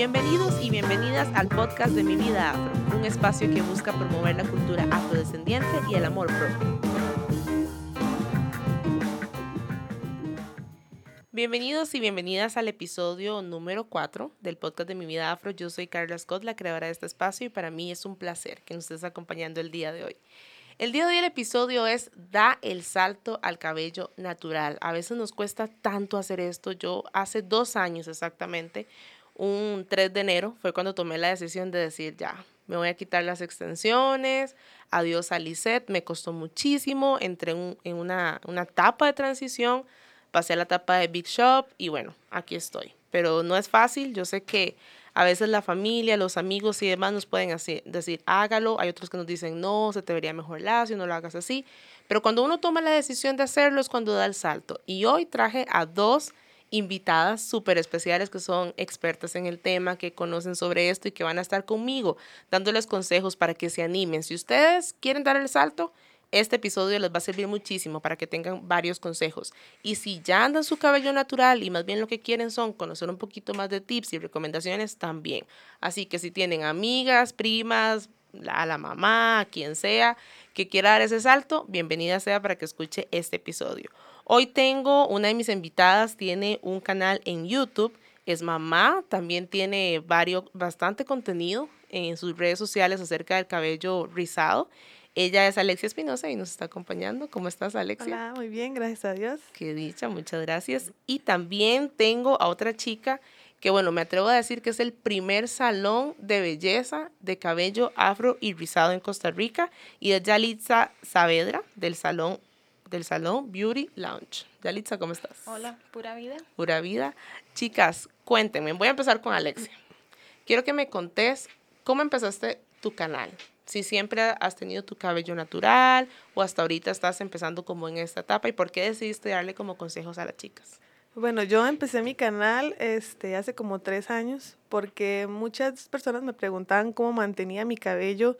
Bienvenidos y bienvenidas al podcast de Mi Vida Afro, un espacio que busca promover la cultura afrodescendiente y el amor propio. Bienvenidos y bienvenidas al episodio número 4 del podcast de Mi Vida Afro. Yo soy Carla Scott, la creadora de este espacio, y para mí es un placer que nos estés acompañando el día de hoy. El día de hoy el episodio es Da el salto al cabello natural. A veces nos cuesta tanto hacer esto. Yo hace dos años exactamente, un 3 de enero, fue cuando tomé la decisión de decir ya, me voy a quitar las extensiones, adiós a Lisette, me costó muchísimo, entré en una, una etapa de transición, pasé a la etapa de Big Shop y bueno, aquí estoy. Pero no es fácil, yo sé que a veces la familia, los amigos y demás nos pueden decir, hágalo. Hay otros que nos dicen, no, se te vería mejor lacio, no lo hagas así. Pero cuando uno toma la decisión de hacerlo es cuando da el salto. Y hoy traje a dos invitadas súper especiales que son expertas en el tema, que conocen sobre esto y que van a estar conmigo dándoles consejos para que se animen. Si ustedes quieren dar el salto, este episodio les va a servir muchísimo para que tengan varios consejos. Y si ya andan su cabello natural y más bien lo que quieren son conocer un poquito más de tips y recomendaciones, también. Así que si tienen amigas, primas, a la mamá, a quien sea que quiera dar ese salto, bienvenida sea para que escuche este episodio. Hoy tengo una de mis invitadas, tiene un canal en YouTube, es mamá, también tiene varios, bastante contenido en sus redes sociales acerca del cabello rizado ella es Alexia Espinosa y nos está acompañando. ¿Cómo estás, Alexia? Hola, muy bien, gracias a Dios. Qué dicha, muchas gracias. Y también tengo a otra chica que, bueno, me atrevo a decir que es el primer salón de belleza de cabello afro y rizado en Costa Rica y es Yalitza Saavedra del salón del salón Beauty Lounge. Yalitza, ¿cómo estás? Hola, pura vida. Pura vida. Chicas, cuéntenme, voy a empezar con Alexia. Quiero que me contés cómo empezaste tu canal si siempre has tenido tu cabello natural o hasta ahorita estás empezando como en esta etapa y por qué decidiste darle como consejos a las chicas. Bueno, yo empecé mi canal este, hace como tres años porque muchas personas me preguntaban cómo mantenía mi cabello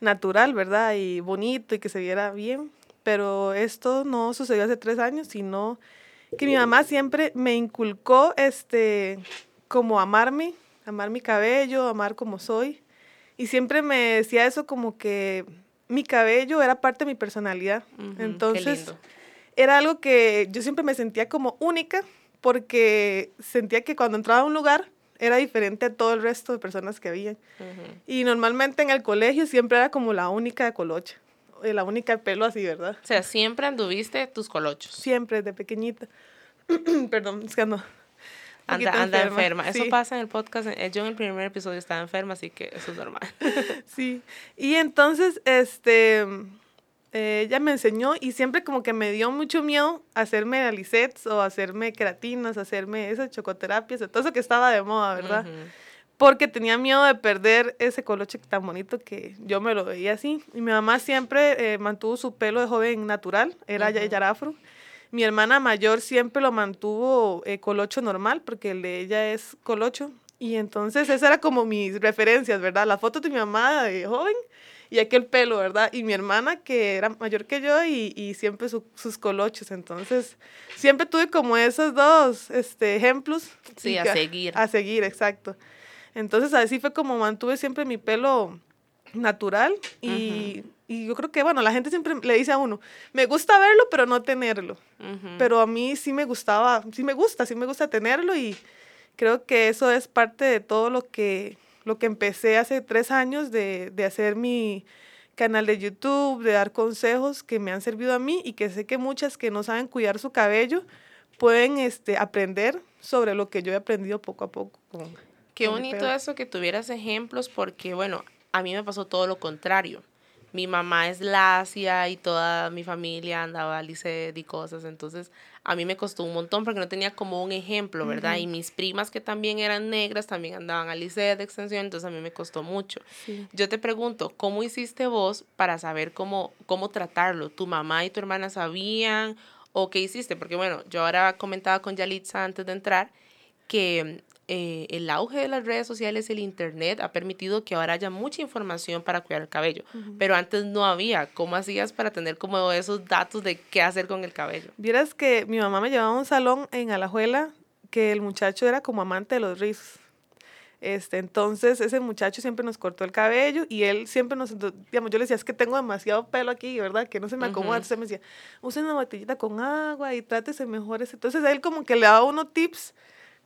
natural, ¿verdad? Y bonito y que se viera bien. Pero esto no sucedió hace tres años, sino que mi mamá siempre me inculcó este, como amarme, amar mi cabello, amar como soy. Y siempre me decía eso como que mi cabello era parte de mi personalidad. Entonces, era algo que yo siempre me sentía como única porque sentía que cuando entraba a un lugar era diferente a todo el resto de personas que había. Y normalmente en el colegio siempre era como la única de colocha, eh, la única de pelo así, ¿verdad? O sea, siempre anduviste tus colochos. Siempre, de pequeñita. Perdón, es que no anda, anda enferma. Eso pasa en el podcast. Eh, yo en el primer episodio estaba enferma, así que eso es normal. sí. Y entonces, este, eh, ella me enseñó y siempre como que me dio mucho miedo hacerme alisets o hacerme queratinas, hacerme esas chocoterapias, todo eso que estaba de moda, ¿verdad? Porque tenía miedo de perder ese coloche tan bonito que yo me lo veía así. Y mi mamá siempre eh, mantuvo su pelo de joven natural, era ya yarafro. Mi hermana mayor siempre lo mantuvo eh, colocho normal, porque el de ella es colocho. Y entonces esa era como mis referencias, ¿verdad? La foto de mi mamá de joven y aquel pelo, ¿verdad? Y mi hermana que era mayor que yo y, y siempre sus colochos. Entonces, siempre tuve como esos dos este, ejemplos. Sí, a seguir. A seguir, exacto. Entonces, así fue como mantuve siempre mi pelo natural y y yo creo que, bueno, la gente siempre le dice a uno, me gusta verlo, pero no tenerlo. Pero a mí sí me gustaba, sí me gusta, sí me gusta tenerlo y creo que eso es parte de todo lo que, lo que empecé hace tres años de, de hacer mi canal de YouTube, de dar consejos que me han servido a mí y que sé que muchas que no saben cuidar su cabello pueden este, aprender sobre lo que yo he aprendido poco a poco. Qué bonito eso que tuvieras ejemplos porque, bueno, a mí me pasó todo lo contrario mi mamá es lacia y toda mi familia andaba a liceo y cosas, entonces a mí me costó un montón porque no tenía como un ejemplo, ¿verdad? Y mis primas que también eran negras también andaban a liceo de extensión, entonces a mí me costó mucho. Yo te pregunto, ¿cómo hiciste vos para saber cómo, cómo tratarlo? ¿Tu mamá y tu hermana sabían o qué hiciste? Porque bueno, yo ahora comentaba con Yalitza antes de entrar que eh, el auge de las redes sociales, el Internet, ha permitido que ahora haya mucha información para cuidar el cabello. Pero antes no había. ¿Cómo hacías para tener como esos datos de qué hacer con el cabello? Vieras que mi mamá me llevaba a un salón en Alajuela que el muchacho era como amante de los rizos. Este, entonces, ese muchacho siempre nos cortó el cabello y él siempre nos, digamos, yo le decía, es que tengo demasiado pelo aquí, ¿verdad? Que no se me acomoda. Entonces me decía, use una botellita con agua y trátese mejor. Entonces, él como que le daba uno tips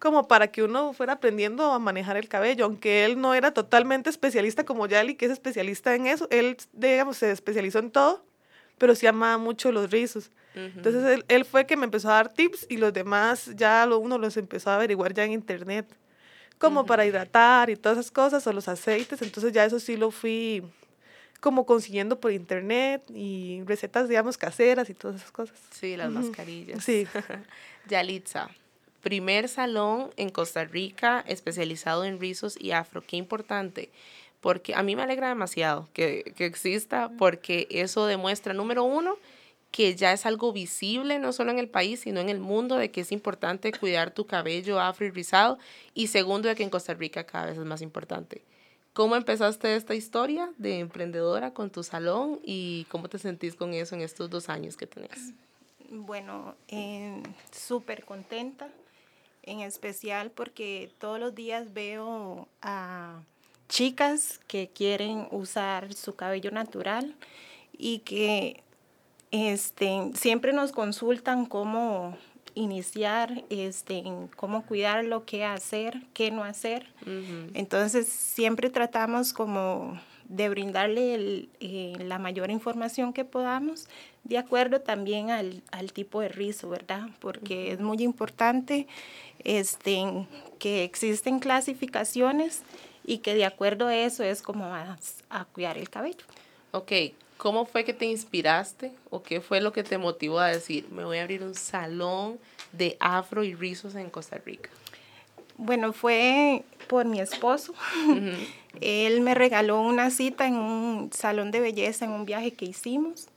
como para que uno fuera aprendiendo a manejar el cabello, aunque él no era totalmente especialista como Yali, que es especialista en eso, él, digamos, se especializó en todo, pero sí amaba mucho los rizos. Entonces él, él, fue que me empezó a dar tips y los demás ya lo, uno los empezó a averiguar ya en internet como para hidratar y todas esas cosas, o los aceites, entonces ya eso sí lo fui como consiguiendo por internet y recetas, digamos, caseras y todas esas cosas. Sí, las mascarillas. Sí. Yalitza, primer salón en Costa Rica especializado en rizos y afro, qué importante porque a mí me alegra demasiado que, que, exista, porque eso demuestra, número uno, que ya es algo visible, no solo en el país, sino en el mundo, de que es importante cuidar tu cabello afro y rizado. Y segundo, de que en Costa Rica cada vez es más importante. ¿Cómo empezaste esta historia de emprendedora con tu salón y cómo te sentís con eso en estos dos años que tenés? Bueno, eh, súper contenta, en especial porque todos los días veo a chicas que quieren usar su cabello natural y que este, siempre nos consultan cómo iniciar, este, cómo cuidarlo, qué hacer, qué no hacer. Entonces siempre tratamos como de brindarle eh, la mayor información que podamos, de acuerdo también al, tipo de rizo, ¿verdad? Porque es muy importante este, que existen clasificaciones y que de acuerdo a eso es como vas a cuidar el cabello. Ok, ¿Cómo fue que te inspiraste o qué fue lo que te motivó a decir, me voy a abrir un salón de afro y rizos en Costa Rica? Bueno, fue por mi esposo. Él me regaló una cita en un salón de belleza en un viaje que hicimos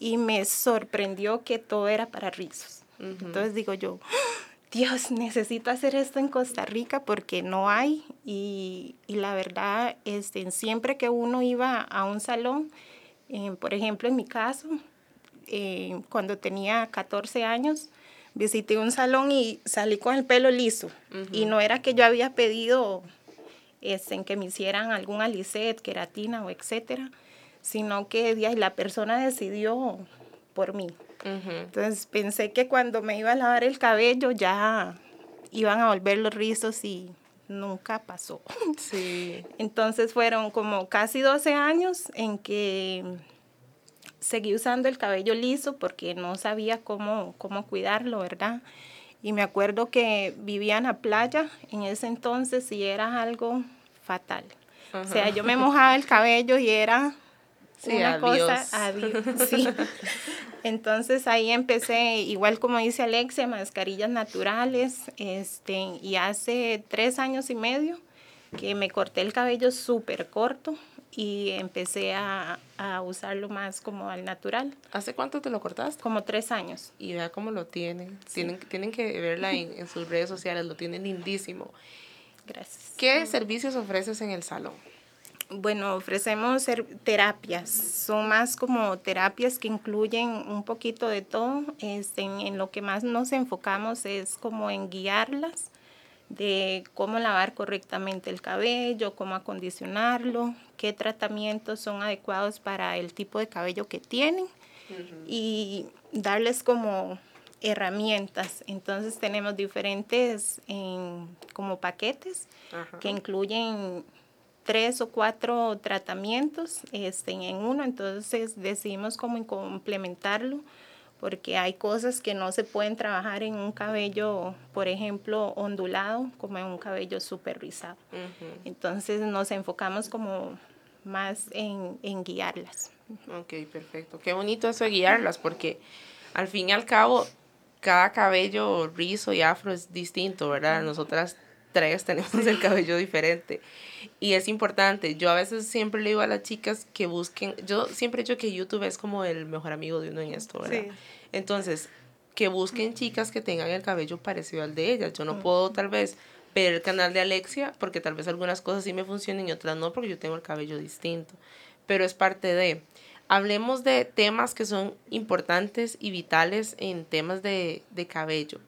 y me sorprendió que todo era para rizos. Entonces digo yo, Dios, necesito hacer esto en Costa Rica porque no hay. Y, y la verdad, este, siempre que uno iba a un salón, eh, por ejemplo, en mi caso, eh, cuando tenía 14 años, visité un salón y salí con el pelo liso. Y no era que yo había pedido este, en que me hicieran algún alicet, queratina o etcétera, sino que la persona decidió por mí. Entonces pensé que cuando me iba a lavar el cabello ya iban a volver los rizos y nunca pasó. Sí. Entonces fueron como casi 12 años en que seguí usando el cabello liso porque no sabía cómo, cómo cuidarlo, ¿verdad? Y me acuerdo que vivía en la playa en ese entonces y era algo fatal. O sea, yo me mojaba el cabello y era una cosa, adiós, sí. Entonces ahí empecé, igual como dice Alexia, mascarillas naturales, este, y hace tres años y medio que me corté el cabello súper corto y empecé a, a, usarlo más como al natural. ¿Hace cuánto te lo cortaste? Como tres años. Y vea cómo lo tienen. Tienen, tienen que verla en, en sus redes sociales, lo tienen lindísimo. Gracias. ¿Qué servicios ofreces en el salón? Bueno, ofrecemos terapias, son más como terapias que incluyen un poquito de todo. Este, en, lo que más nos enfocamos es como en guiarlas de cómo lavar correctamente el cabello, cómo acondicionarlo, qué tratamientos son adecuados para el tipo de cabello que tienen y darles como herramientas. Entonces tenemos diferentes como paquetes que incluyen tres o cuatro tratamientos este, en uno, entonces decidimos cómo complementarlo porque hay cosas que no se pueden trabajar en un cabello, por ejemplo, ondulado, como en un cabello súper rizado. Entonces nos enfocamos como más en, en, guiarlas. Ok, perfecto. Qué bonito eso de guiarlas, porque al fin y al cabo, cada cabello rizo y afro es distinto, ¿verdad? Nosotras tres tenemos el cabello diferente. Y es importante. Yo a veces siempre le digo a las chicas que busquen. Yo siempre he dicho que YouTube es como el mejor amigo de uno en esto, ¿verdad? Entonces, que busquen chicas que tengan el cabello parecido al de ellas. Yo no puedo, tal vez, ver el canal de Alexia porque tal vez algunas cosas sí me funcionen y otras no porque yo tengo el cabello distinto. Pero es parte de. Hablemos de temas que son importantes y vitales en temas de, de cabello.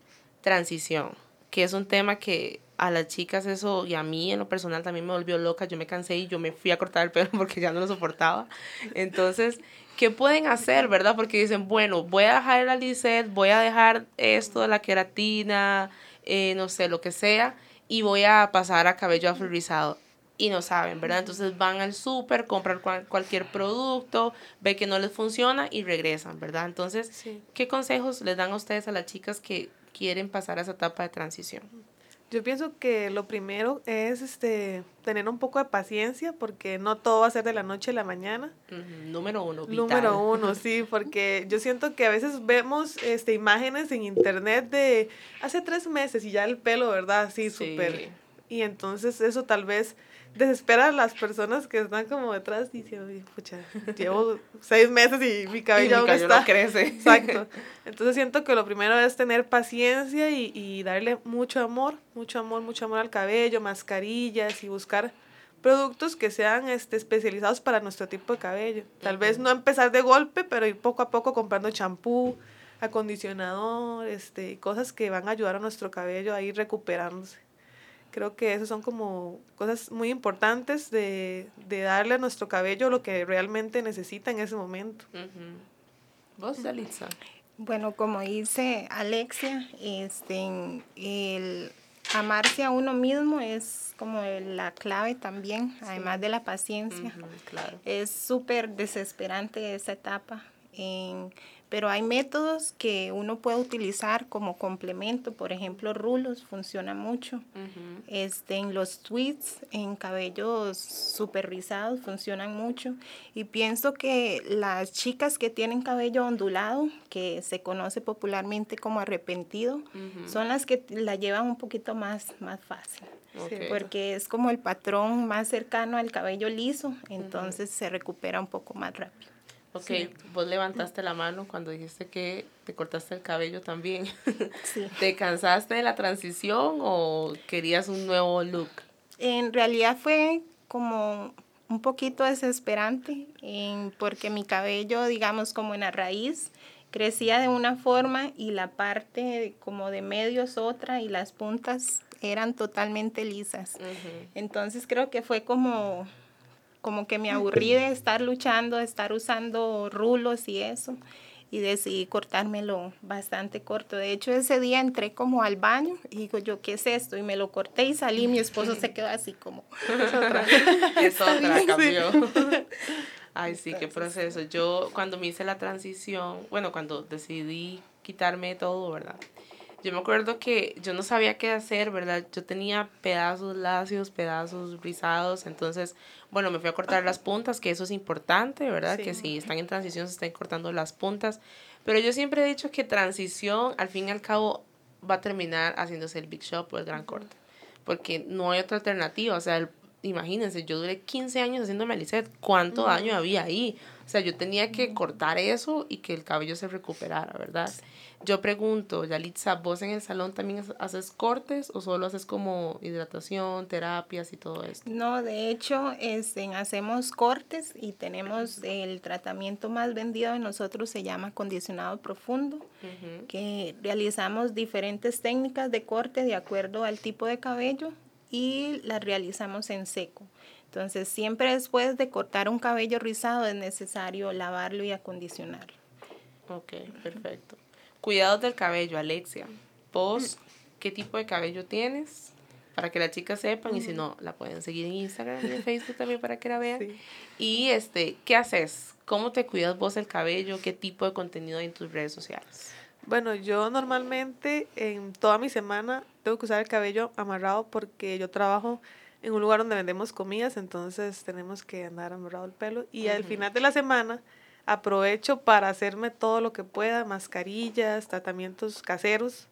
Transición, que es un tema que a las chicas eso y a mí en lo personal también me volvió loca. Yo me cansé y yo me fui a cortar el pelo porque ya no lo soportaba. Entonces, ¿qué pueden hacer, verdad? Porque dicen, bueno, voy a dejar la Lisette, voy a dejar esto de la queratina, eh, no sé, lo que sea, y voy a pasar a cabello afrorizado y no saben, ¿verdad? Entonces van al súper, compran cualquier producto, ve que no les funciona y regresan, ¿verdad? Entonces, ¿qué consejos les dan a ustedes a las chicas que quieren pasar a esa etapa de transición? Yo pienso que lo primero es este tener un poco de paciencia porque no todo va a ser de la noche a la mañana. Número uno. Vital. Número uno, sí, porque yo siento que a veces vemos este imágenes en internet de hace tres meses y ya el pelo, ¿verdad? Sí, súper. Y entonces eso tal vez desespera a las personas que están como detrás diciendo, pucha, llevo seis meses y mi cabello, y No crece. Exacto. Entonces siento que lo primero es tener paciencia y, y darle mucho amor, mucho amor, mucho amor al cabello, mascarillas y buscar productos que sean este, especializados para nuestro tipo de cabello. Tal vez no empezar de golpe, pero ir poco a poco comprando champú, acondicionador, este, cosas que van a ayudar a nuestro cabello a ir recuperándose. Creo que esas son como cosas muy importantes de, de darle a nuestro cabello lo que realmente necesita en ese momento. ¿Vos, Dalitza? Bueno, como dice Alexia, este, el amarse a uno mismo es como la clave también, además de la paciencia. claro. Es súper desesperante esa etapa. En, pero hay métodos que uno puede utilizar como complemento, por ejemplo, rulos funciona mucho. este, en los tweets, en cabellos super rizados, funcionan mucho. Y pienso que las chicas que tienen cabello ondulado, que se conoce popularmente como arrepentido, son las que la llevan un poquito más, más fácil. Porque es como el patrón más cercano al cabello liso, entonces se recupera un poco más rápido. Ok, vos levantaste la mano cuando dijiste que te cortaste el cabello también. Sí. ¿Te cansaste de la transición o querías un nuevo look? En realidad fue como un poquito desesperante porque mi cabello, digamos, como en la raíz, crecía de una forma y la parte como de medio es otra y las puntas eran totalmente lisas. Entonces creo que fue como como que me aburrí de estar luchando, de estar usando rulos y eso, y decidí cortármelo bastante corto. De hecho, ese día entré como al baño y digo yo, ¿qué es esto? Y me lo corté y salí, mi esposo se quedó así como, es otra, es otra, cambió. Ay, sí, qué proceso. Yo cuando me hice la transición, bueno, cuando decidí quitarme todo, ¿verdad? Yo me acuerdo que yo no sabía qué hacer, ¿verdad? Yo tenía pedazos lacios, pedazos rizados, entonces, bueno, me fui a cortar las puntas, que eso es importante, ¿verdad? Que si están en transición se estén cortando las puntas. Pero yo siempre he dicho que transición, al fin y al cabo, va a terminar haciéndose el big shop o el gran corte. Porque no hay otra alternativa. O sea, imagínense, yo duré 15 años haciéndome Lisette. ¿Cuánto daño había ahí? O sea, yo tenía que cortar eso y que el cabello se recuperara, ¿verdad? Yo pregunto, Yalitza, ¿vos en el salón también haces cortes o solo haces como hidratación, terapias y todo esto? No, de hecho, este, hacemos cortes y tenemos el tratamiento más vendido de nosotros, se llama acondicionado profundo, que realizamos diferentes técnicas de corte de acuerdo al tipo de cabello y las realizamos en seco. Entonces, siempre después de cortar un cabello rizado es necesario lavarlo y acondicionarlo. Ok, perfecto. Cuidados del cabello, Alexia. ¿Vos qué tipo de cabello tienes? Para que las chicas sepan y si no, la pueden seguir en Instagram y en Facebook también para que la vean. Y este, ¿qué haces? ¿Cómo te cuidas vos el cabello? ¿Qué tipo de contenido hay en tus redes sociales? Bueno, yo normalmente en toda mi semana tengo que usar el cabello amarrado porque yo trabajo en un lugar donde vendemos comidas, entonces tenemos que andar amarrado el pelo. Y al final de la semana aprovecho para hacerme todo lo que pueda, mascarillas, tratamientos caseros,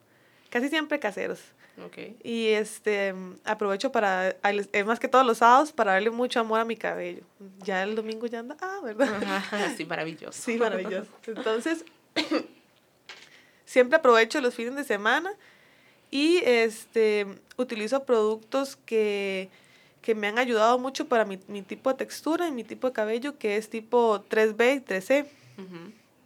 casi siempre caseros. Okay. Y este aprovecho para, es más que todos los sábados, para darle mucho amor a mi cabello. Ya el domingo ya anda, ah, ¿verdad? sí, maravilloso. Sí, maravilloso. Entonces, siempre aprovecho los fines de semana y este utilizo productos que que me han ayudado mucho para mi, mi, tipo de textura y mi tipo de cabello, que es tipo 3B y 3C.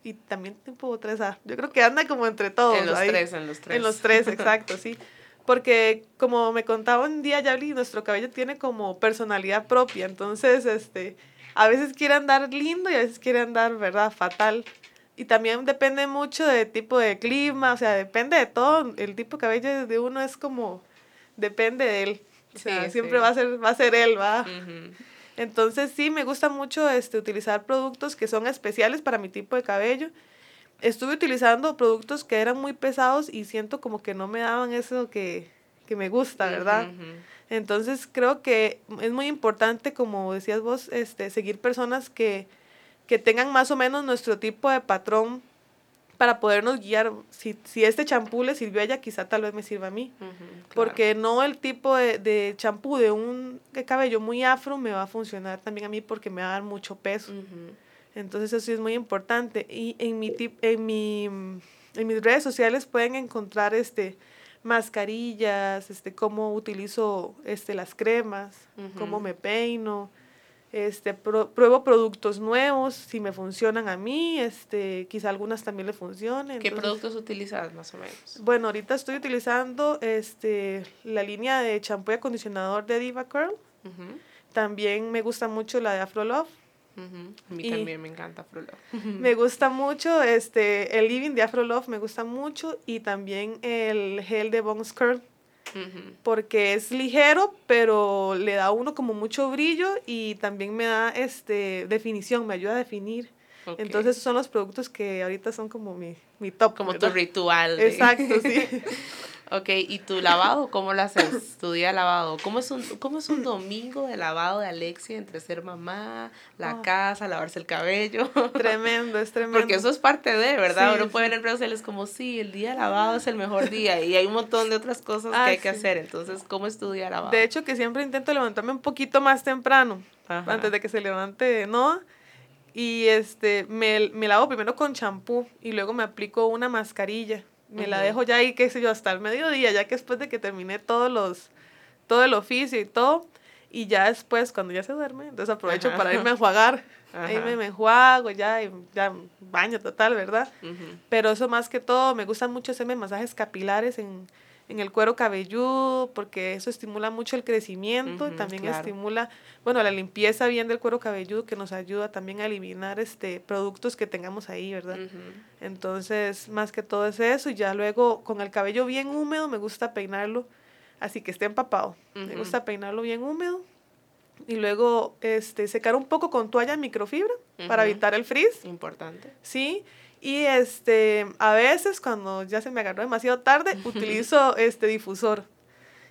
Y también tipo 3A. Yo creo que anda como entre todos. En los tres, en los tres. En los tres, exacto, sí. porque como me contaba un día Yabli, nuestro cabello tiene como personalidad propia, entonces este, a veces quiere andar lindo y a veces quiere andar, ¿verdad?, fatal. Y también depende mucho del tipo de clima, o sea, depende de todo, el tipo de cabello de uno es como, depende de él. O sea, siempre va a ser va a ser él, va. Entonces sí, me gusta mucho este, utilizar productos que son especiales para mi tipo de cabello. Estuve utilizando productos que eran muy pesados y siento como que no me daban eso que, que me gusta, ¿verdad? Entonces creo que es muy importante, como decías vos, este, seguir personas que, que tengan más o menos nuestro tipo de patrón para podernos guiar. Si, si este champú le sirvió a ella, quizá tal vez me sirva a mí. Porque no el tipo de champú de, un cabello muy afro me va a funcionar también a mí porque me va a dar mucho peso. Entonces eso sí es muy importante. Y en, mi tip, en, mi, en mis redes sociales pueden encontrar este mascarillas, este, cómo utilizo este, las cremas, cómo me peino, este, pruebo productos nuevos, si me funcionan a mí, este, quizá algunas también le funcionen. ¿Qué productos utilizas más o menos? Bueno, ahorita estoy utilizando este, la línea de champú y acondicionador de Diva Curl. También me gusta mucho la de Afro Love. A mí también me encanta Afro Love. me gusta mucho este, el Living de Afro Love, me gusta mucho. Y también el gel de Bones Curl porque es ligero, pero le da a uno como mucho brillo y también me da este definición, me ayuda a definir. Entonces esos son los productos que ahorita son como mi, mi top. Como tu ritual. Exacto, sí. Ok, ¿y tu lavado cómo lo haces? Tu día lavado. ¿Cómo es un, cómo es un domingo de lavado de Alexia entre ser mamá, la ah. casa, lavarse el cabello? Tremendo, es tremendo. Porque eso es parte de, ¿verdad? Uno puede ver en redes sociales como, sí, el día lavado es el mejor día y hay un montón de otras cosas que ah, hay que hacer. Entonces, ¿cómo es tu día lavado? De hecho, que siempre intento levantarme un poquito más temprano, antes de que se levante Noah. Y este, me, me lavo primero con champú y luego me aplico una mascarilla me la dejo ya ahí, qué sé yo, hasta el mediodía, ya que después de que terminé todos los, todo el oficio y todo, y ya después, cuando ya se duerme, entonces aprovecho para irme a enjuagar. Ahí me, me enjuago, ya, ya baño total, ¿verdad? Pero eso más que todo, me gusta mucho hacerme masajes capilares en, en el cuero cabelludo, porque eso estimula mucho el crecimiento y también estimula, bueno, la limpieza bien del cuero cabelludo que nos ayuda también a eliminar este productos que tengamos ahí, ¿verdad? Entonces, más que todo es eso y ya luego con el cabello bien húmedo me gusta peinarlo así que esté empapado. Me gusta peinarlo bien húmedo y luego este secar un poco con toalla microfibra para evitar el frizz. Importante. Sí. Y este, a veces cuando ya se me agarró demasiado tarde, utilizo este difusor.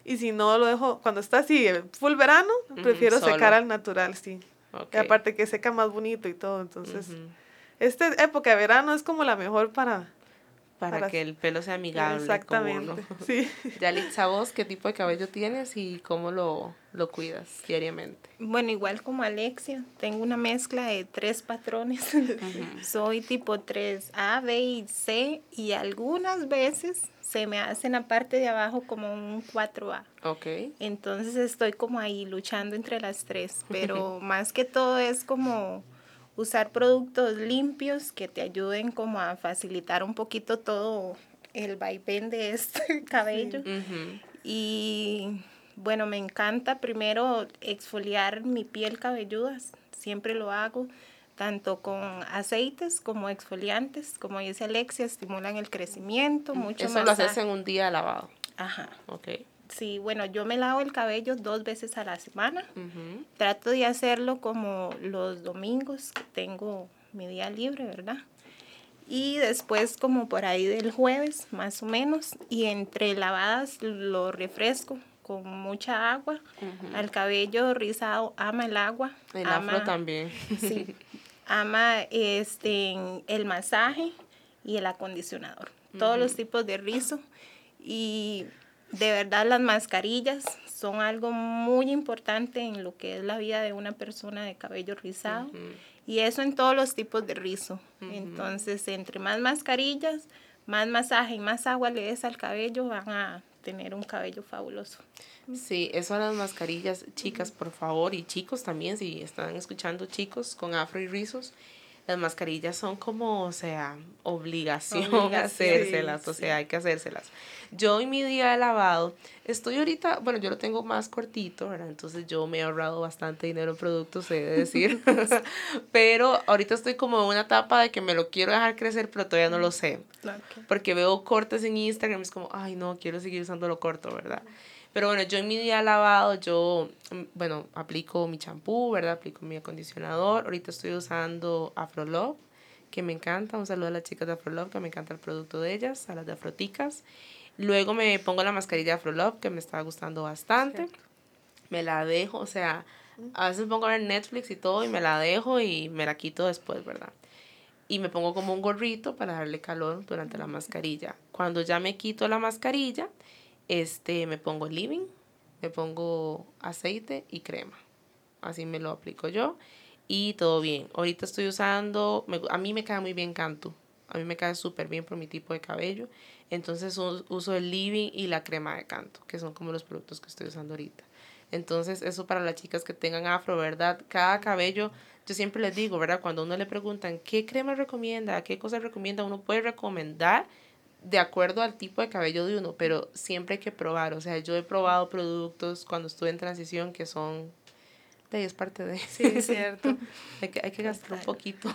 Y si no lo dejo, cuando está así, full verano, prefiero secar al natural, sí. Y aparte que seca más bonito y todo, entonces, esta época de verano es como la mejor para, para, que el pelo sea amigable. Exactamente. Sí. Yalitza, vos, ¿qué tipo de cabello tienes y cómo lo, lo cuidas diariamente? Bueno, igual como Alexia, tengo una mezcla de tres patrones. Soy tipo 3A, B y C y algunas veces se me hace en la parte de abajo como un 4A. Ok. Entonces estoy como ahí luchando entre las tres, pero más que todo es como usar productos limpios que te ayuden como a facilitar un poquito todo el vaivén de este cabello. Y bueno, me encanta primero exfoliar mi piel cabelluda, siempre lo hago, tanto con aceites como exfoliantes, como dice Alexia, estimulan el crecimiento, mucho Eso lo haces en un día lavado. Ajá. Sí, bueno, yo me lavo el cabello dos veces a la semana. Trato de hacerlo como los domingos que tengo mi día libre, ¿verdad? Y después como por ahí del jueves, más o menos. Y entre lavadas lo refresco con mucha agua. Al cabello rizado ama el agua. El afro también. Sí. Ama este, el masaje y el acondicionador. Todos los tipos de rizo. Y de verdad las mascarillas son algo muy importante en lo que es la vida de una persona de cabello rizado. Y eso en todos los tipos de rizo. Entonces, entre más mascarillas, más masaje y más agua le des al cabello, van a tener un cabello fabuloso. Sí, eso a las mascarillas, chicas, por favor, y chicos también, si están escuchando chicos con afro y rizos, las mascarillas son como, o sea, obligación, hacérselas, o sea, hay que hacérselas. Yo en mi día de lavado, estoy ahorita, bueno, yo lo tengo más cortito, ¿verdad? Entonces yo me he ahorrado bastante dinero en productos, he de decir. pero ahorita estoy como en una etapa de que me lo quiero dejar crecer, pero todavía no lo sé. Porque veo cortes en Instagram, es como, ay, no, quiero seguir usando lo corto, ¿verdad? Pero bueno, yo en mi día lavado, yo, mm, bueno, aplico mi champú, ¿verdad? Aplico mi acondicionador. Ahorita estoy usando Afrolove, que me encanta. Un saludo a las chicas de Afrolove, que me encanta el producto de ellas, a las de Afroticas. Luego me pongo la mascarilla de Afrolove, que me está gustando bastante. Me la dejo, o sea, a veces pongo a ver Netflix y todo y me la dejo y me la quito después, ¿verdad? Y me pongo como un gorrito para darle calor durante la mascarilla. Cuando ya me quito la mascarilla, este, me pongo living, me pongo aceite y crema. Así me lo aplico yo y todo bien. Ahorita estoy usando, a mí me cae muy bien Cantu. A mí me cae súper bien por mi tipo de cabello. Entonces uso el living y la crema de canto, que son como los productos que estoy usando ahorita. Entonces eso para las chicas que tengan afro, ¿verdad? Cada cabello, yo siempre les digo, ¿verdad? Cuando uno le preguntan qué crema recomienda, qué cosa recomienda, uno puede recomendar de acuerdo al tipo de cabello de uno, pero siempre hay que probar. O sea, yo he probado productos cuando estuve en transición que son de es parte de. Sí, es cierto. hay, que, hay que gastar un poquito.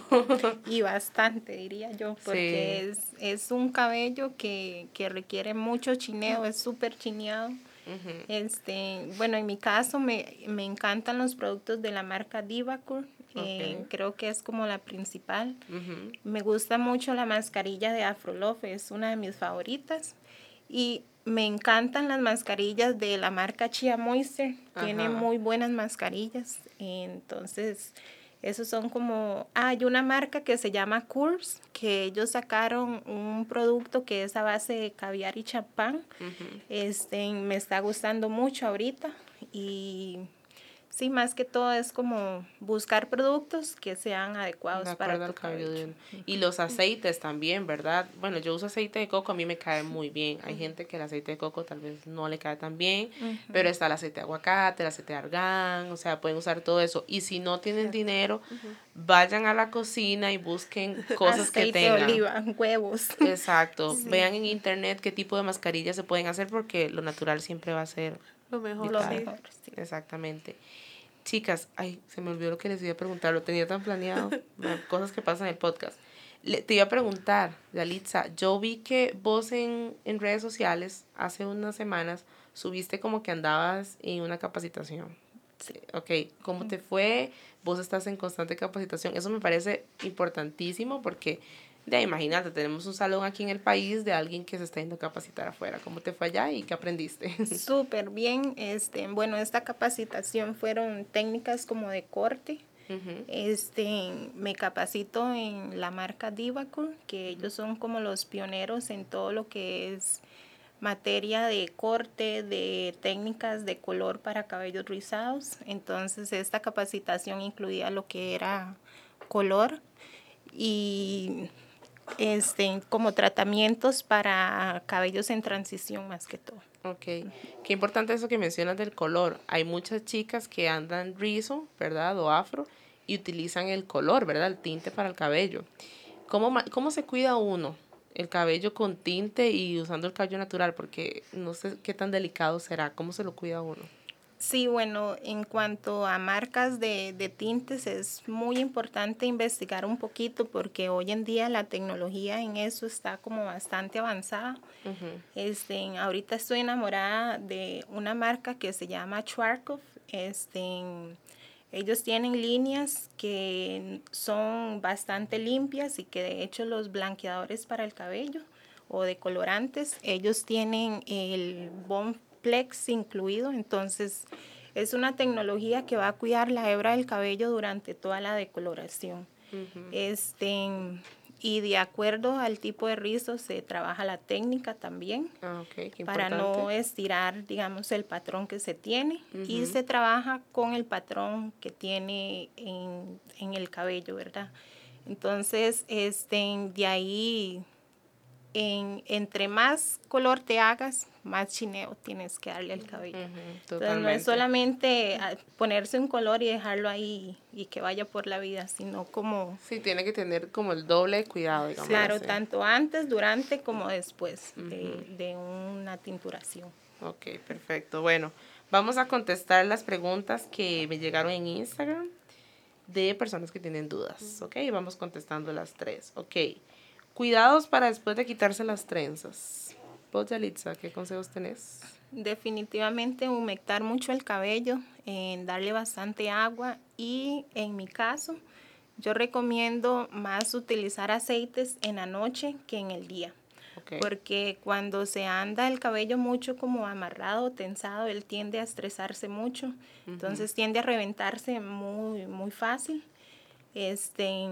y bastante, diría yo, porque es, es un cabello que, que requiere mucho chineo, es súper chineado. este, bueno, en mi caso me, me encantan los productos de la marca Eh, creo que es como la principal. Me gusta mucho la mascarilla de Afrolove, es una de mis favoritas. Y me encantan las mascarillas de la marca Chia Moisture, tiene muy buenas mascarillas. Entonces, esos son como, ah, hay una marca que se llama Kurs, que ellos sacaron un producto que es a base de caviar y champán. Este, me está gustando mucho ahorita y Sí, más que todo es como buscar productos que sean adecuados para tu cabello. Y los aceites también, ¿verdad? Bueno, yo uso aceite de coco, a mí me cae muy bien. Hay gente que el aceite de coco tal vez no le cae tan bien, pero está el aceite de aguacate, el aceite de argán, o sea, pueden usar todo eso. Y si no tienen dinero, vayan a la cocina y busquen cosas que tengan. Aceite de oliva, huevos. Exacto. Vean en internet qué tipo de mascarillas se pueden hacer porque lo natural siempre va a ser lo mejor. Lo mejor Exactamente. Chicas, ay, se me olvidó lo que les iba a preguntar, lo tenía tan planeado, cosas que pasan en el podcast. Le, te iba a preguntar, Yalitza, yo vi que vos en, en redes sociales hace unas semanas subiste como que andabas en una capacitación. Sí. Ok, ¿cómo te fue? Vos estás en constante capacitación. Eso me parece importantísimo porque de imagínate, tenemos un salón aquí en el país de alguien que se está yendo a capacitar afuera. ¿Cómo te fue allá y qué aprendiste? Súper bien. Este, bueno, esta capacitación fueron técnicas como de corte. Este, me capacito en la marca Divacur, que ellos son como los pioneros en todo lo que es materia de corte, de técnicas de color para cabellos rizados. Entonces, esta capacitación incluía lo que era color y este, como tratamientos para cabellos en transición más que todo. Ok, qué importante eso que mencionas del color. Hay muchas chicas que andan rizo, ¿verdad? O afro y utilizan el color, ¿verdad? El tinte para el cabello. ¿Cómo, cómo se cuida uno el cabello con tinte y usando el cabello natural? Porque no sé qué tan delicado será. ¿Cómo se lo cuida uno? Sí, bueno, en cuanto a marcas de, de, tintes es muy importante investigar un poquito porque hoy en día la tecnología en eso está como bastante avanzada. este, ahorita estoy enamorada de una marca que se llama Schwarzkopf. Este, ellos tienen líneas que son bastante limpias y que de hecho los blanqueadores para el cabello o decolorantes, ellos tienen el Bon incluido, entonces es una tecnología que va a cuidar la hebra del cabello durante toda la decoloración. este, y de acuerdo al tipo de rizo se trabaja la técnica también ah, para no estirar, digamos, el patrón que se tiene. Y se trabaja con el patrón que tiene en, en el cabello, ¿verdad? Entonces, este, de ahí en, entre más color te hagas, más chineo tienes que darle al cabello. Entonces no es solamente ah, ponerse un color y dejarlo ahí y que vaya por la vida, sino como... Sí, tiene que tener como el doble cuidado, digamos. Claro, tanto antes, durante como después de, de una tinturación. Ok, perfecto. Bueno, vamos a contestar las preguntas que me llegaron en Instagram de personas que tienen dudas, ¿ok? Vamos contestando las tres, ¿ok? Cuidados para después de quitarse las trenzas. Vos, Yalitza, ¿qué consejos tenés? Definitivamente humectar mucho el cabello, en darle bastante agua y en mi caso yo recomiendo más utilizar aceites en la noche que en el día. Porque cuando se anda el cabello mucho como amarrado, tensado, él tiende a estresarse mucho. Entonces tiende a reventarse muy, muy fácil. Este,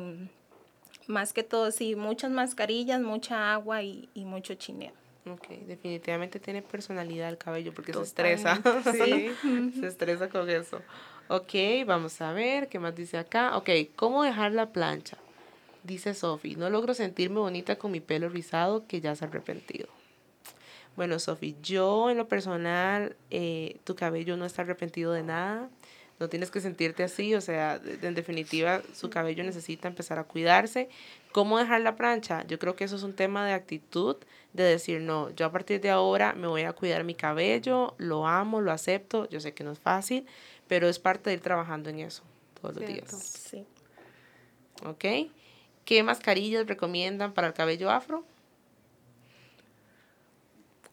más que todo, sí, muchas mascarillas, mucha agua y, mucho chineo. Ok, definitivamente tiene personalidad el cabello porque se estresa. Sí. se estresa con eso. Ok, vamos a ver, ¿qué más dice acá? Ok, ¿cómo dejar la plancha? Dice Sofi, no logro sentirme bonita con mi pelo rizado que ya se ha arrepentido. Bueno, Sofi, yo en lo personal, eh, tu cabello no está arrepentido de nada. No tienes que sentirte así, o sea, en definitiva, su cabello necesita empezar a cuidarse. ¿Cómo dejar la plancha? Yo creo que eso es un tema de actitud, de decir, no, yo a partir de ahora me voy a cuidar mi cabello, lo amo, lo acepto. Yo sé que no es fácil, pero es parte de ir trabajando en eso todos los días. Sí. ¿Ok? ¿Qué mascarillas recomiendan para el cabello afro?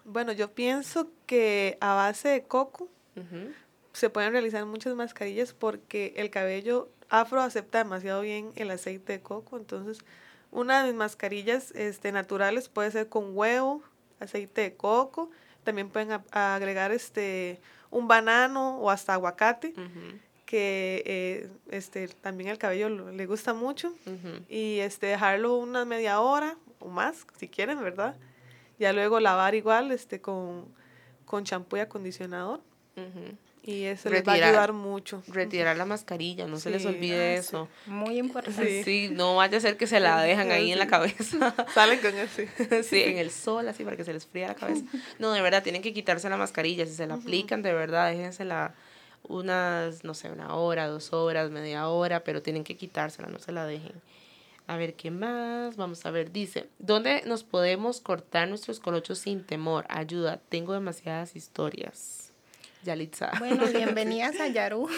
Bueno, yo pienso que a base de coco se pueden realizar muchas mascarillas porque el cabello afro acepta demasiado bien el aceite de coco. Entonces, una de mis mascarillas este, naturales puede ser con huevo, aceite de coco. También pueden agregar este, un banano o hasta aguacate que eh, este, también el cabello le gusta mucho y este, dejarlo una media hora o más, si quieren, ¿verdad? Ya luego lavar igual este, con champú y acondicionador. Y eso les va a ayudar mucho. Retirar la mascarilla, no se les olvide eso. Muy importante. Sí. no vaya a ser que se la dejan ahí en la cabeza. Salen con eso. sí, en el sol, así, para que se les fría la cabeza. No, de verdad, tienen que quitarse la mascarilla. Si se la aplican, de verdad, déjense la unas, no sé, una hora, dos horas, media hora, pero tienen que quitársela, no se la dejen. A ver, ¿qué más? Vamos a ver, dice, ¿dónde nos podemos cortar nuestros colochos sin temor? Ayuda, tengo demasiadas historias. Yalitza. Bueno, bienvenidas a Yaru.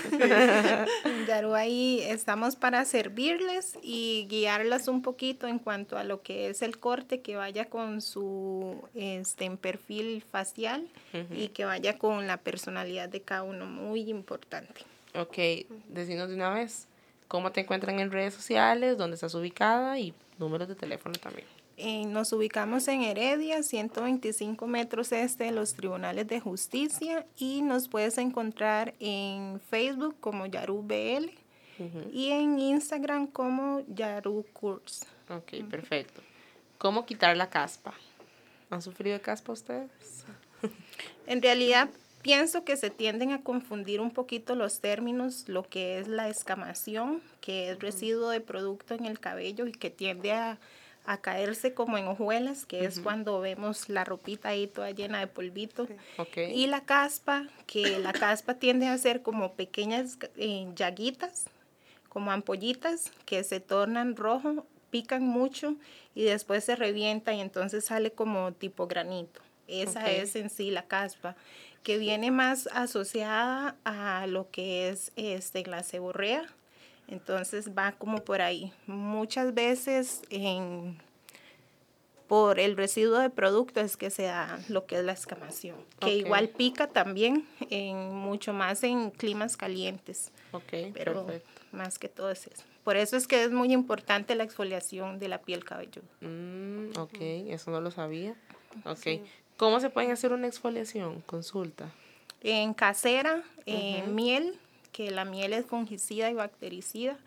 Yaru, ahí estamos para servirles y guiarlas un poquito en cuanto a lo que es el corte, que vaya con su este, perfil facial y que vaya con la personalidad de cada uno, muy importante. Ok, decinos de una vez, ¿cómo te encuentran en redes sociales? ¿Dónde estás ubicada? Y números de teléfono también. Eh, nos ubicamos en Heredia, 125 metros este de los tribunales de justicia y nos puedes encontrar en Facebook como Yaru BL y en Instagram como Yaru Kurs. Ok, perfecto. ¿Cómo quitar la caspa? ¿Han sufrido de caspa ustedes? en realidad pienso que se tienden a confundir un poquito los términos, lo que es la escamación, que es residuo de producto en el cabello y que tiende a a caerse como en hojuelas, que es cuando vemos la ropita ahí toda llena de polvito. Y la caspa, que la caspa tiende a ser como pequeñas eh, llaguitas, como ampollitas, que se tornan rojo, pican mucho y después se revienta y entonces sale como tipo granito. Esa es en sí la caspa, que viene más asociada a lo que es este, la ceborrea entonces va como por ahí. Muchas veces en, por el residuo de producto es que se da lo que es la escamación, que igual pica también, en, mucho más en climas calientes. Ok, pero más que todo es eso. Por eso es que es muy importante la exfoliación de la piel cabelluda. Mm, ok, eso no lo sabía. Ok. ¿Cómo se puede hacer una exfoliación? Consulta. En casera, en miel, que la miel es fungicida y bactericida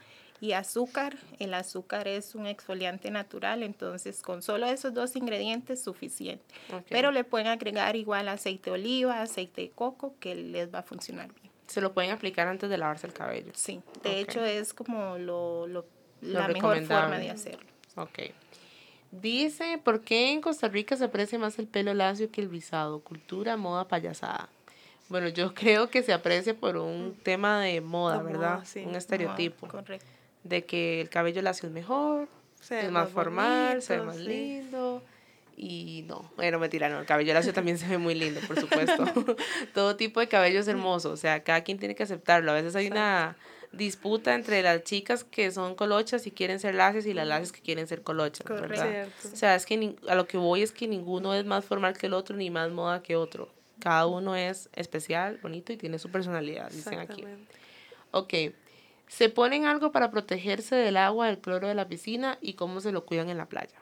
y azúcar. El azúcar es un exfoliante natural, entonces con solo esos dos ingredientes es suficiente. Pero le pueden agregar igual aceite de oliva, aceite de coco, que les va a funcionar bien. Se lo pueden aplicar antes de lavarse el cabello. Sí, de hecho es como lo, la mejor forma de hacerlo. Ok. Dice, ¿por qué en Costa Rica se aprecia más el pelo lacio que el rizado? Cultura, moda, payasada. Bueno, yo creo que se aprecia por un tema de moda, De moda, ¿verdad? sí. Un estereotipo. Correcto. De que el cabello lacio es mejor, Se es más formal, se ve más sí. lindo. Y no, bueno, mentira, no, el cabello lacio también se ve muy lindo, por supuesto. Todo tipo de cabello es hermoso, o sea, cada quien tiene que aceptarlo. A veces hay una disputa entre las chicas que son colochas y quieren ser lacias y las lacias que quieren ser colochas, ¿verdad? Cierto. O sea, es que ni- a lo que voy es que ninguno es más formal que el otro ni más moda que otro. Cada uno es especial, bonito y tiene su personalidad, dicen aquí. Ok. ¿Se ponen algo para protegerse del agua, del cloro de la piscina y cómo se lo cuidan en la playa?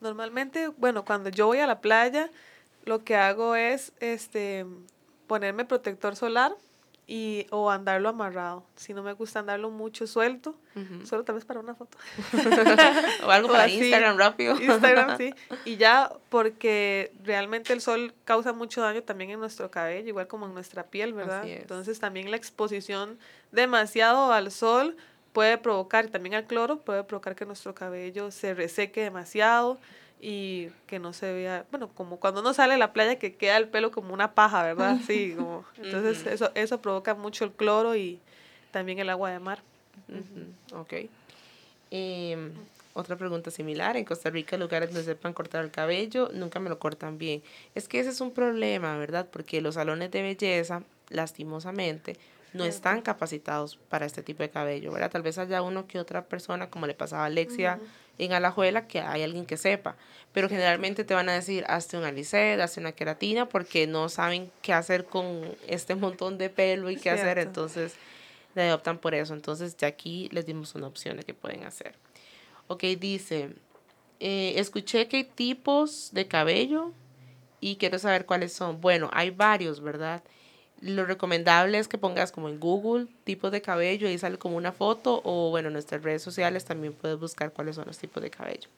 Normalmente, bueno, cuando yo voy a la playa, lo que hago es este ponerme protector solar y o andarlo amarrado. Si no me gusta andarlo mucho suelto, solo tal vez para una foto. O algo O para así, Instagram rápido. Instagram, sí. Y ya porque realmente el sol causa mucho daño también en nuestro cabello, igual como en nuestra piel, ¿verdad? Entonces también la exposición demasiado al sol puede provocar, y también al cloro, puede provocar que nuestro cabello se reseque demasiado y que no se vea, bueno, como cuando uno sale a la playa que queda el pelo como una paja, ¿verdad? Sí, como, entonces eso, eso provoca mucho el cloro y también el agua de mar. Ujú, Ok. Em, otra pregunta similar. En Costa Rica, lugares donde sepan cortar el cabello, nunca me lo cortan bien. Es que ese es un problema, ¿verdad? Porque los salones de belleza, lastimosamente, no están capacitados para este tipo de cabello, ¿verdad? Tal vez haya uno que otra persona, como le pasaba a Alexia en Alajuela, que hay alguien que sepa. Pero generalmente te van a decir, hazte un alicet, hazte una queratina, porque no saben qué hacer con este montón de pelo y qué hacer. Entonces, le optan por eso. Entonces, ya aquí les dimos una opción de que pueden hacer. Ok, dice, eh, escuché que hay tipos de cabello y quiero saber cuáles son. Bueno, hay varios, ¿verdad? Lo recomendable es que pongas como en Google tipos de cabello y ahí sale como una foto o bueno, en nuestras redes sociales también puedes buscar cuáles son los tipos de cabello.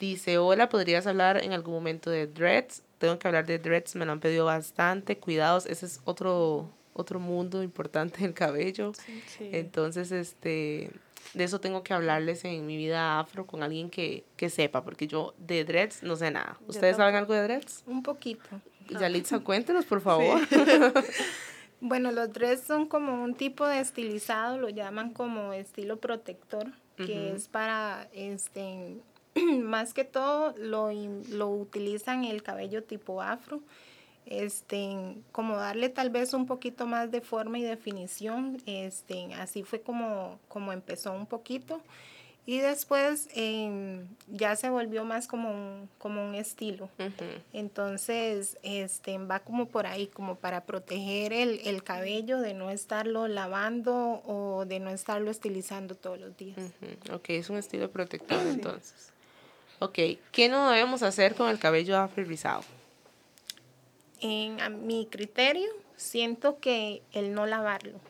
Dice, hola, ¿podrías hablar en algún momento de dreads? Tengo que hablar de dreads, me lo han pedido bastante. Cuidados, ese es otro, otro mundo importante del cabello. Sí. Entonces, este, de eso tengo que hablarles en mi vida afro con alguien que, que sepa, porque yo de dreads no sé nada. ¿Ustedes saben algo de dreads? Un poquito. Yalitza, cuéntenos, por favor. Bueno, los dreads son como un tipo de estilizado, lo llaman como estilo protector, que es para, este, más que todo lo, lo utilizan el cabello tipo afro, este, como darle tal vez un poquito más de forma y definición, este, así fue como, como empezó un poquito. Y después em, ya se volvió más como un, como un estilo. Entonces, este, va como por ahí, como para proteger el, el cabello de no estarlo lavando o de no estarlo estilizando todos los días. Ujú, Ok, es un estilo protector entonces. Ok, ¿qué no debemos hacer con el cabello afro rizado? En a mi criterio, siento que el no lavarlo.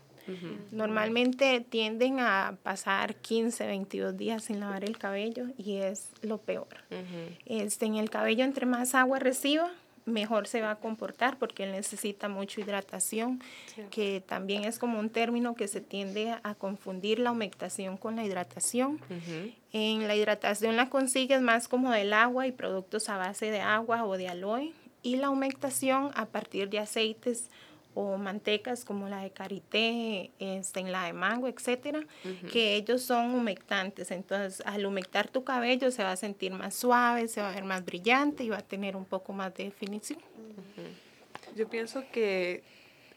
Normalmente tienden a pasar 15, 22 días sin lavar el cabello y es lo peor. Este, en el cabello, entre más agua reciba, mejor se va a comportar porque él necesita mucha hidratación, que también es como un término que se tiende a confundir la humectación con la hidratación. En la hidratación la consigues más como del agua y productos a base de agua o de aloe y la humectación a partir de aceites o mantecas como la de karité, este, en la de mango, etcétera, que ellos son humectantes. Entonces, al humectar tu cabello se va a sentir más suave, se va a ver más brillante y va a tener un poco más de definición. Yo pienso que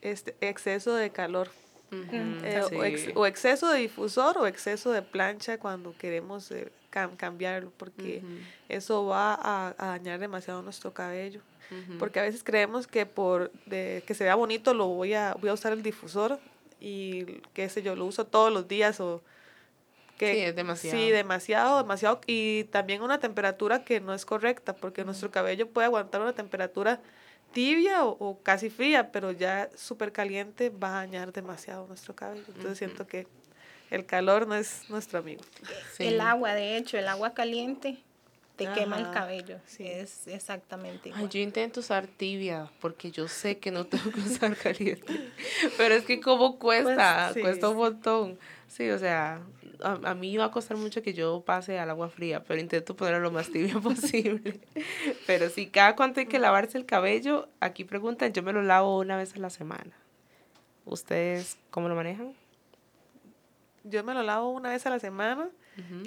este exceso de calor eh, o, ex- sí. o exceso de difusor o exceso de plancha cuando queremos eh, cam- cambiarlo, porque eso va a, a dañar demasiado nuestro cabello. Porque a veces creemos que por de, que se vea bonito lo voy a, voy a usar el difusor y qué sé yo, lo uso todos los días o que Sí, es demasiado. Sí, demasiado, demasiado y también una temperatura que no es correcta porque nuestro cabello puede aguantar una temperatura tibia o, o casi fría, pero ya súper caliente va a dañar demasiado nuestro cabello. Entonces siento que el calor no es nuestro amigo. Sí. El agua, de hecho, el agua caliente te quema el cabello. sí. Es exactamente Ay, yo intento usar tibia porque yo sé que no tengo que usar caliente. Pero es que como cuesta, Pues, sí. cuesta un montón. Sí, o sea, a, a, mí va a costar mucho que yo pase al agua fría, pero intento ponerlo lo más tibio posible. pero si cada cuánto hay que lavarse el cabello, aquí preguntan, yo me lo lavo una vez a la semana. ¿Ustedes cómo lo manejan? Yo me lo lavo una vez a la semana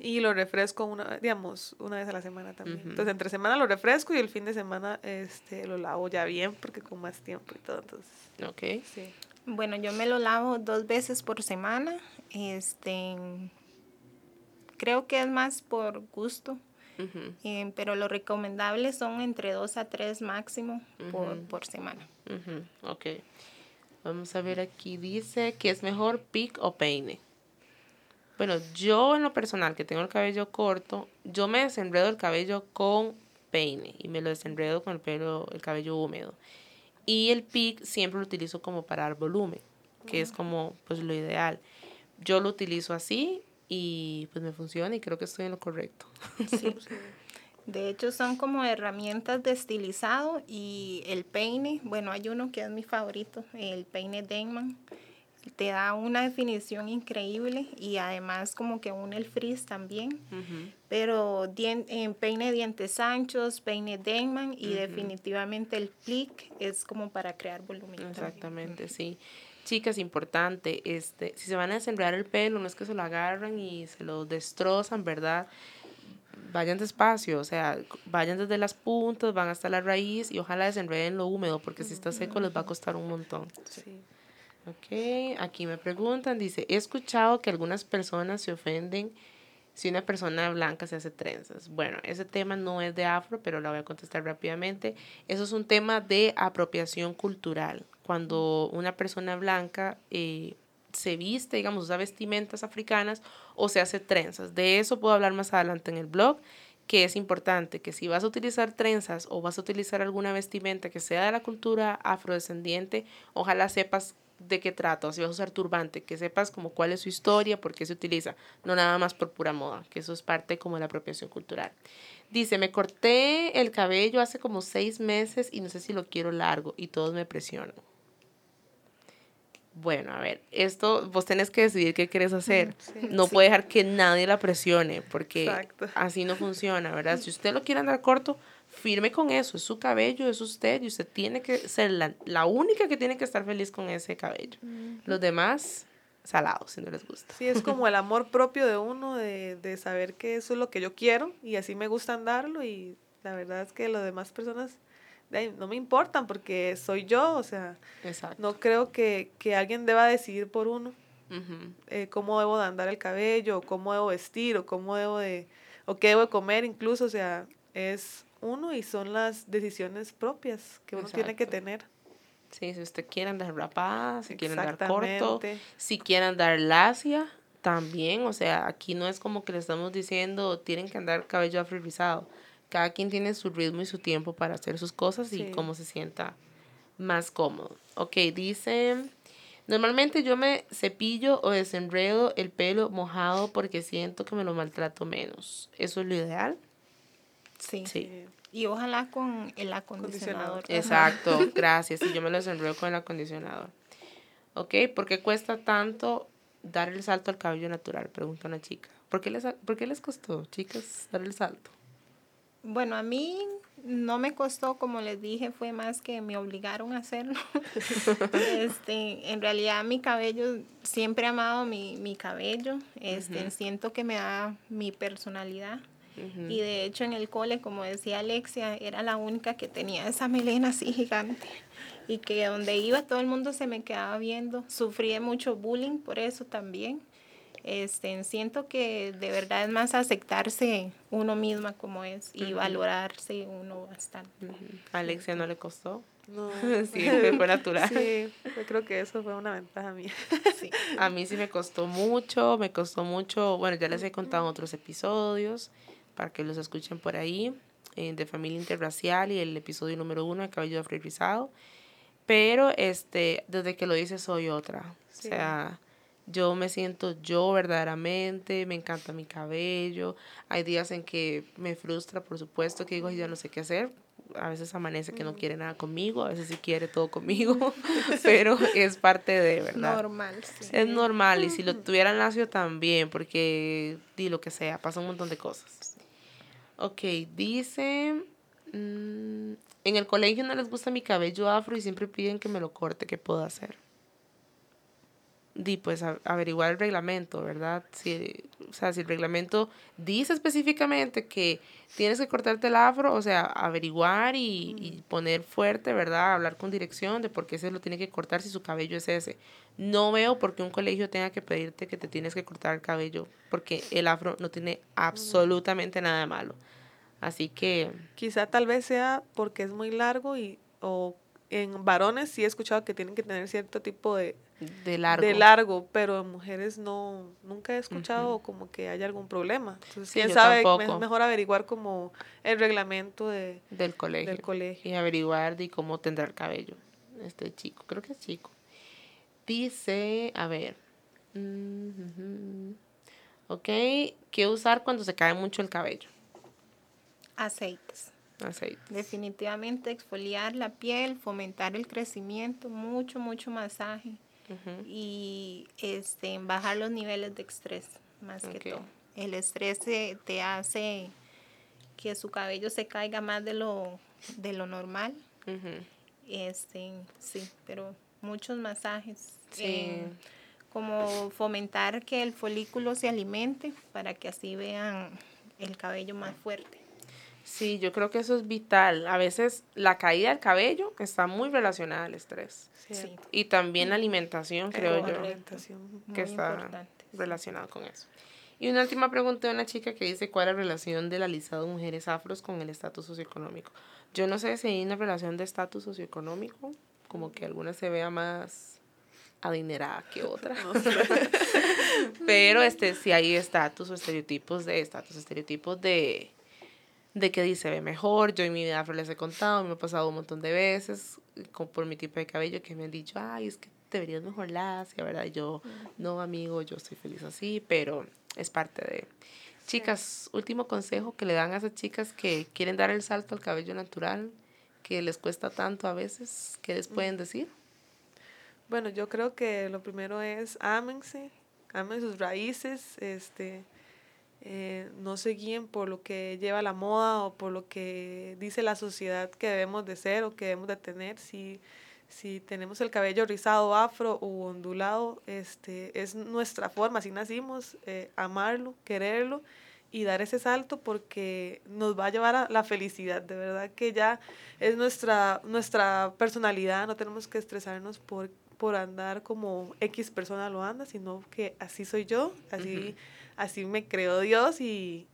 y lo refresco una, digamos, una vez a la semana también. Entonces, entre semana lo refresco y el fin de semana este, lo lavo ya bien porque con más tiempo y todo. Entonces, ok. Sí. Bueno, yo me lo lavo dos veces por semana. Este, creo que es más por gusto. Eh, pero lo recomendable son entre dos a tres máximo por, por, semana. Ok. Vamos a ver aquí. Dice que es mejor pic o peine. Bueno, yo en lo personal, que tengo el cabello corto, yo me desenredo el cabello con peine y me lo desenredo con el pelo, el cabello húmedo. Y el pic siempre lo utilizo como para dar volumen, que es como pues lo ideal. Yo lo utilizo así y pues me funciona y creo que estoy en lo correcto. Sí. De hecho, son como herramientas de estilizado y el peine, bueno, hay uno que es mi favorito, el peine Denman te da una definición increíble y además como que une el frizz también. Pero en peine dientes anchos, peine Denman y definitivamente el plick es como para crear volumen. Exactamente, sí. Chicas, importante, este, si se van a desenredar el pelo, no es que se lo agarran y se lo destrozan, ¿verdad? Vayan despacio, o sea, vayan desde las puntas, van hasta la raíz y ojalá desenreden lo húmedo, porque si está seco les va a costar un montón. Sí. Ok, aquí me preguntan, dice, he escuchado que algunas personas se ofenden si una persona blanca se hace trenzas. Bueno, ese tema no es de afro, pero la voy a contestar rápidamente. Eso es un tema de apropiación cultural. Cuando una persona blanca eh, se viste, digamos, usa vestimentas africanas o se hace trenzas. De eso puedo hablar más adelante en el blog que es importante que si vas a utilizar trenzas o vas a utilizar alguna vestimenta que sea de la cultura afrodescendiente, ojalá sepas de qué trata, o si vas a usar turbante, que sepas como cuál es su historia, por qué se utiliza, no nada más por pura moda, que eso es parte como de la apropiación cultural. Dice, me corté el cabello hace como seis meses y no sé si lo quiero largo y todos me presionan. Bueno, a ver, esto vos tenés que decidir qué quieres hacer. no puede dejar que nadie la presione, porque así no funciona, ¿verdad? Si usted lo quiere andar corto, firme con eso, es su cabello, es usted y usted tiene que ser la, única que tiene que estar feliz con ese cabello. Los demás, salados, si no les gusta. Sí, es como el amor propio de uno, de, de saber que eso es lo que yo quiero y así me gusta andarlo y la verdad es que las demás personas no me importan porque soy yo, o sea, no creo que, que, alguien deba decidir por uno eh, cómo debo de andar el cabello, o cómo debo vestir, o cómo debo de, o qué debo de comer incluso, o sea, es uno y son las decisiones propias que uno tiene que tener. Sí, si usted quiere andar rapada, si quiere andar corto, si quiere andar lacia, también, o sea, aquí no es como que le estamos diciendo tienen que andar cabello afrizado. Cada quien tiene su ritmo y su tiempo para hacer sus cosas y cómo se sienta más cómodo. Ok, dice, normalmente yo me cepillo o desenredo el pelo mojado porque siento que me lo maltrato menos. ¿Eso es lo ideal? Sí. sí. Y ojalá con el acondicionador. Exacto, gracias. Y yo me lo desenredo con el acondicionador. ¿Ok? ¿Por qué cuesta tanto dar el salto al cabello natural? Pregunta una chica. ¿Por qué les, ¿por qué les costó, chicas, dar el salto? Bueno, a mí no me costó, como les dije, fue más que me obligaron a hacerlo. este, en realidad mi cabello, siempre he amado mi, mi cabello, este, siento que me da mi personalidad. Y de hecho en el cole, como decía Alexia, era la única que tenía esa melena así gigante. Y que donde iba todo el mundo se me quedaba viendo. Sufrí mucho bullying por eso también. Este, siento que de verdad es más aceptarse uno misma como es y valorarse uno bastante. Alexia no le costó. No, sí, fue natural. Sí, yo creo que eso fue una ventaja mía. Sí. A mí sí me costó mucho, me costó mucho, bueno, ya les he contado en otros episodios para que los escuchen por ahí, eh, de familia interracial y el episodio número uno de cabello afrizado. Pero este, desde que lo hice soy otra. O sea, yo me siento yo verdaderamente, me encanta mi cabello. Hay días en que me frustra, por supuesto, que digo, ya no sé qué hacer. a veces amanece que no quiere nada conmigo, a veces sí quiere todo conmigo, pero es parte de, ¿verdad? Normal, sí. Es normal, y si lo tuviera lacio también, porque di lo que sea, pasa un montón de cosas. Ok, dice, mm, en el colegio no les gusta mi cabello afro y siempre piden que me lo corte, ¿qué puedo hacer? Di pues averiguar el reglamento, ¿verdad? Si, o sea, si el reglamento dice específicamente que tienes que cortarte el afro, o sea, averiguar y, y, poner fuerte, ¿verdad? Hablar con dirección de por qué se lo tiene que cortar si su cabello es ese. No veo por qué un colegio tenga que pedirte que te tienes que cortar el cabello, porque el afro no tiene absolutamente nada de malo. Así que... Quizá tal vez sea porque es muy largo y o en varones sí he escuchado que tienen que tener cierto tipo de de largo. De largo, pero en mujeres no, nunca he escuchado como que haya algún problema. Entonces, quién sabe, es mejor averiguar como el reglamento de, del, colegio, del colegio. Y averiguar de cómo tendrá el cabello este chico. Creo que es chico. Dice, a ver. Ok, ¿qué usar cuando se cae mucho el cabello? Aceites. Aceites. Definitivamente exfoliar la piel, fomentar el crecimiento, mucho, mucho masaje y este, bajar los niveles de estrés, más que todo. El estrés te hace que su cabello se caiga más de lo, de lo normal. este, sí, pero muchos masajes. Eh, como fomentar que el folículo se alimente para que así vean el cabello más fuerte. Sí, yo creo que eso es vital. A veces la caída del cabello está muy relacionada al estrés. Sí. Y también la alimentación, creo yo, que está relacionada con eso. Y una última pregunta de una chica que dice cuál es la relación del alisado de mujeres afros con el estatus socioeconómico. Yo no sé si hay una relación de estatus socioeconómico, como que alguna se vea más adinerada que otra. Pero este sí hay estatus o estereotipos de estatus, estereotipos de de que dice ve mejor. Yo en mi vida les he contado, me ha pasado un montón de veces con, por mi tipo de cabello que me han dicho, ay, es que te verías mejor lacia, ¿verdad? yo, no, amigo, yo estoy feliz así, pero es parte de... Chicas, último consejo que le dan a esas chicas que quieren dar el salto al cabello natural, que les cuesta tanto a veces, ¿qué les pueden decir? Bueno, yo creo que lo primero es ámense, amen sus raíces, este, eh, no se guíen por lo que lleva la moda o por lo que dice la sociedad que debemos de ser o que debemos de tener. Si, si tenemos el cabello rizado, afro o ondulado, este, es nuestra forma, así nacimos, eh, amarlo, quererlo y dar ese salto porque nos va a llevar a la felicidad. De verdad que ya es nuestra, nuestra personalidad, no tenemos que estresarnos por, por andar como X persona lo anda, sino que así soy yo, así así me creó Dios y,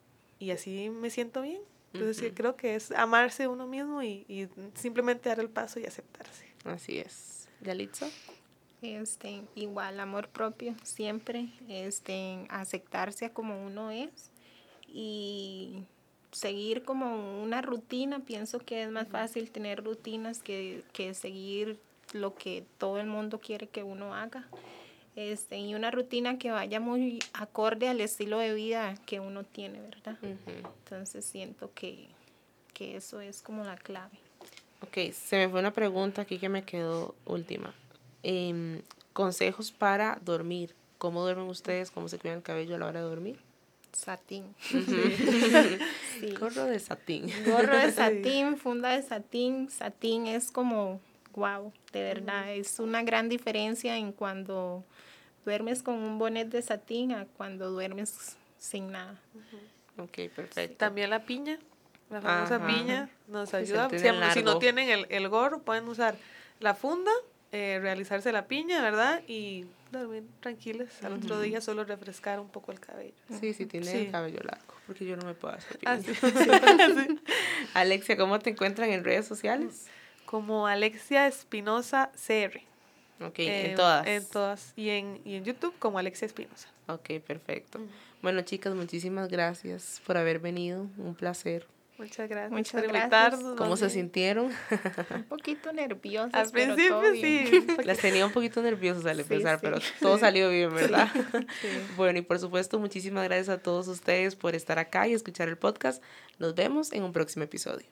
así me siento bien. Entonces creo que es amarse uno mismo y, simplemente dar el paso y aceptarse. Así es. ¿Yalitza? Este, igual, amor propio, siempre, este, aceptarse como uno es y seguir como una rutina. Pienso que es más fácil tener rutinas que, que seguir lo que todo el mundo quiere que uno haga este, y una rutina que vaya muy acorde al estilo de vida que uno tiene, ¿verdad? Entonces siento que, que, eso es como la clave. Ok, se me fue una pregunta aquí que me quedó última. Em, consejos para dormir. ¿Cómo duermen ustedes? ¿Cómo se cuidan el cabello a la hora de dormir? Satín. Gorro de satín. Gorro de satín, funda de satín. Satín es como, wow, de verdad, es una gran diferencia en cuando duermes con un bonet de satín a cuando duermes sin nada. Ok, perfecto. También la piña, la famosa piña, nos ayuda. Si, no tienen el, el, gorro, pueden usar la funda, eh, realizarse la piña, ¿verdad? Y dormir tranquilos. Al otro día solo refrescar un poco el cabello. Sí, sí, tiene el cabello largo, porque yo no me puedo hacer ah, piña. Alexia, ¿cómo te encuentran en redes sociales? Como Alexia Espinosa CR. Ok, en todas. En todas. Y en, y en YouTube como Alexia Espinosa. Ok, perfecto. Bueno, chicas, muchísimas gracias por haber venido. Un placer. Muchas gracias Muchas por invitarnos. ¿Cómo se sintieron? un poquito nerviosas. Al principio sí. Las tenía un poquito nerviosas al empezar, pero todo salió bien, ¿verdad? Bueno, y por supuesto, muchísimas gracias a todos ustedes por estar acá y escuchar el podcast. Nos vemos en un próximo episodio.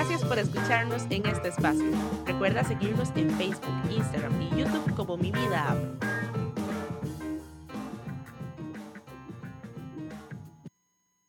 Gracias por escucharnos en este espacio. Recuerda seguirnos en Facebook, Instagram y YouTube como Mi Vida Afro.